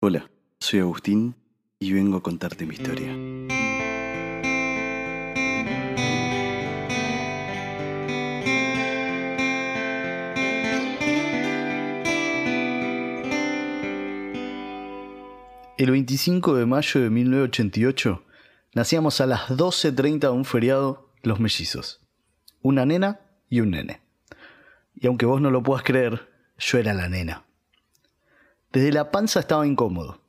Hola, soy Agustín y vengo a contarte mi historia. El 25 de mayo de 1988 nacíamos a las 12.30 de un feriado los mellizos, una nena y un nene. Y aunque vos no lo puedas creer, yo era la nena. Desde la panza estaba incómodo.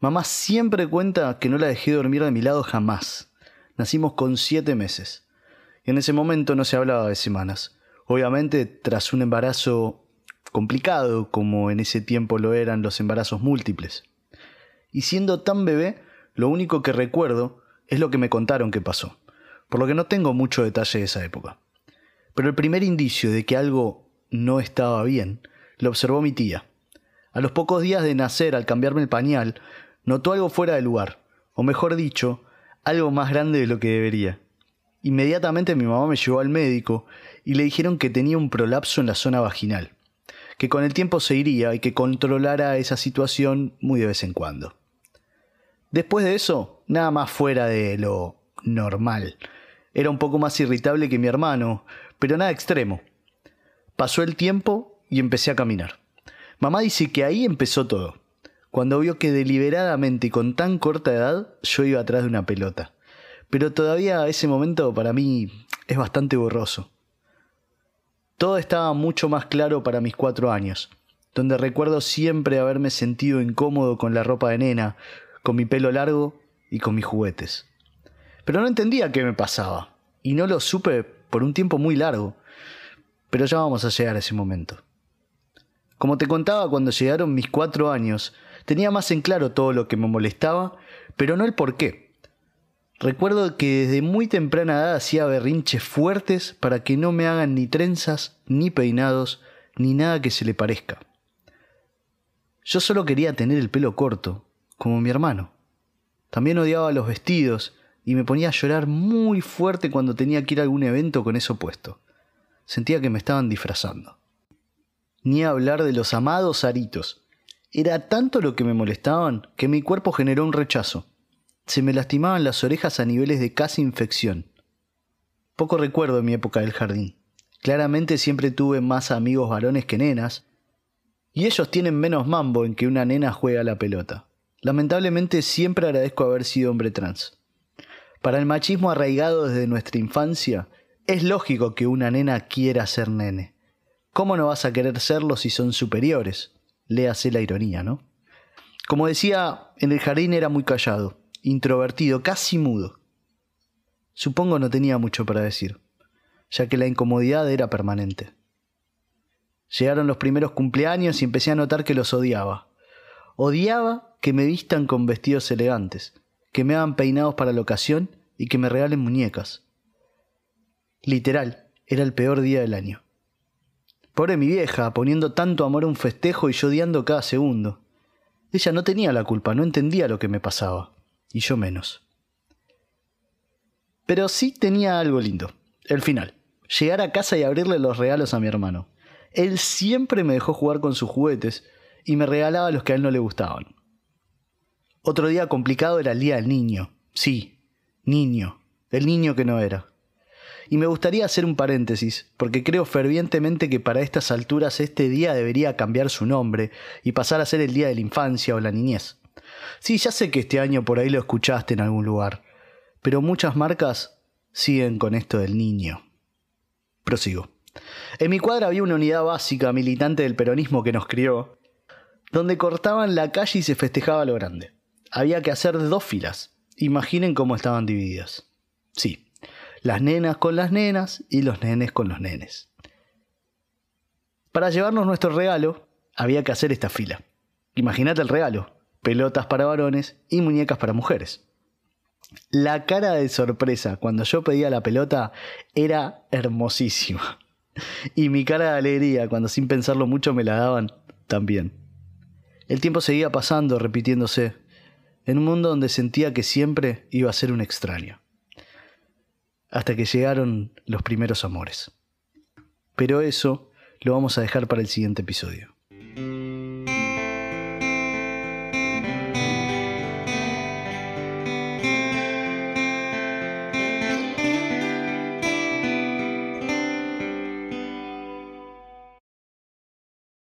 Mamá siempre cuenta que no la dejé dormir de mi lado jamás. Nacimos con siete meses. Y en ese momento no se hablaba de semanas. Obviamente, tras un embarazo complicado como en ese tiempo lo eran los embarazos múltiples. Y siendo tan bebé, lo único que recuerdo es lo que me contaron que pasó, por lo que no tengo mucho detalle de esa época. Pero el primer indicio de que algo no estaba bien lo observó mi tía. A los pocos días de nacer, al cambiarme el pañal, notó algo fuera de lugar, o mejor dicho, algo más grande de lo que debería. Inmediatamente mi mamá me llevó al médico y le dijeron que tenía un prolapso en la zona vaginal, que con el tiempo se iría y que controlara esa situación muy de vez en cuando. Después de eso, nada más fuera de lo normal. Era un poco más irritable que mi hermano, pero nada extremo. Pasó el tiempo y empecé a caminar. Mamá dice que ahí empezó todo, cuando vio que deliberadamente y con tan corta edad yo iba atrás de una pelota. Pero todavía ese momento para mí es bastante borroso. Todo estaba mucho más claro para mis cuatro años, donde recuerdo siempre haberme sentido incómodo con la ropa de nena, con mi pelo largo y con mis juguetes. Pero no entendía qué me pasaba, y no lo supe por un tiempo muy largo. Pero ya vamos a llegar a ese momento. Como te contaba cuando llegaron mis cuatro años, tenía más en claro todo lo que me molestaba, pero no el por qué. Recuerdo que desde muy temprana edad hacía berrinches fuertes para que no me hagan ni trenzas, ni peinados, ni nada que se le parezca. Yo solo quería tener el pelo corto, como mi hermano. También odiaba los vestidos y me ponía a llorar muy fuerte cuando tenía que ir a algún evento con eso puesto. Sentía que me estaban disfrazando ni hablar de los amados aritos. Era tanto lo que me molestaban que mi cuerpo generó un rechazo. Se me lastimaban las orejas a niveles de casi infección. Poco recuerdo de mi época del jardín. Claramente siempre tuve más amigos varones que nenas, y ellos tienen menos mambo en que una nena juega la pelota. Lamentablemente siempre agradezco haber sido hombre trans. Para el machismo arraigado desde nuestra infancia, es lógico que una nena quiera ser nene. ¿Cómo no vas a querer serlo si son superiores? Léase la ironía, ¿no? Como decía, en el jardín era muy callado, introvertido, casi mudo. Supongo no tenía mucho para decir, ya que la incomodidad era permanente. Llegaron los primeros cumpleaños y empecé a notar que los odiaba. Odiaba que me vistan con vestidos elegantes, que me hagan peinados para la ocasión y que me regalen muñecas. Literal, era el peor día del año. Pobre mi vieja, poniendo tanto amor a un festejo y yo odiando cada segundo. Ella no tenía la culpa, no entendía lo que me pasaba, y yo menos. Pero sí tenía algo lindo, el final. Llegar a casa y abrirle los regalos a mi hermano. Él siempre me dejó jugar con sus juguetes y me regalaba los que a él no le gustaban. Otro día complicado era el día del niño. Sí, niño, el niño que no era. Y me gustaría hacer un paréntesis, porque creo fervientemente que para estas alturas este día debería cambiar su nombre y pasar a ser el Día de la Infancia o la Niñez. Sí, ya sé que este año por ahí lo escuchaste en algún lugar, pero muchas marcas siguen con esto del niño. Prosigo. En mi cuadra había una unidad básica militante del peronismo que nos crió, donde cortaban la calle y se festejaba lo grande. Había que hacer dos filas. Imaginen cómo estaban divididas. Sí, las nenas con las nenas y los nenes con los nenes. Para llevarnos nuestro regalo, había que hacer esta fila. Imagínate el regalo, pelotas para varones y muñecas para mujeres. La cara de sorpresa cuando yo pedía la pelota era hermosísima. Y mi cara de alegría cuando sin pensarlo mucho me la daban también. El tiempo seguía pasando, repitiéndose, en un mundo donde sentía que siempre iba a ser un extraño hasta que llegaron los primeros amores. Pero eso lo vamos a dejar para el siguiente episodio.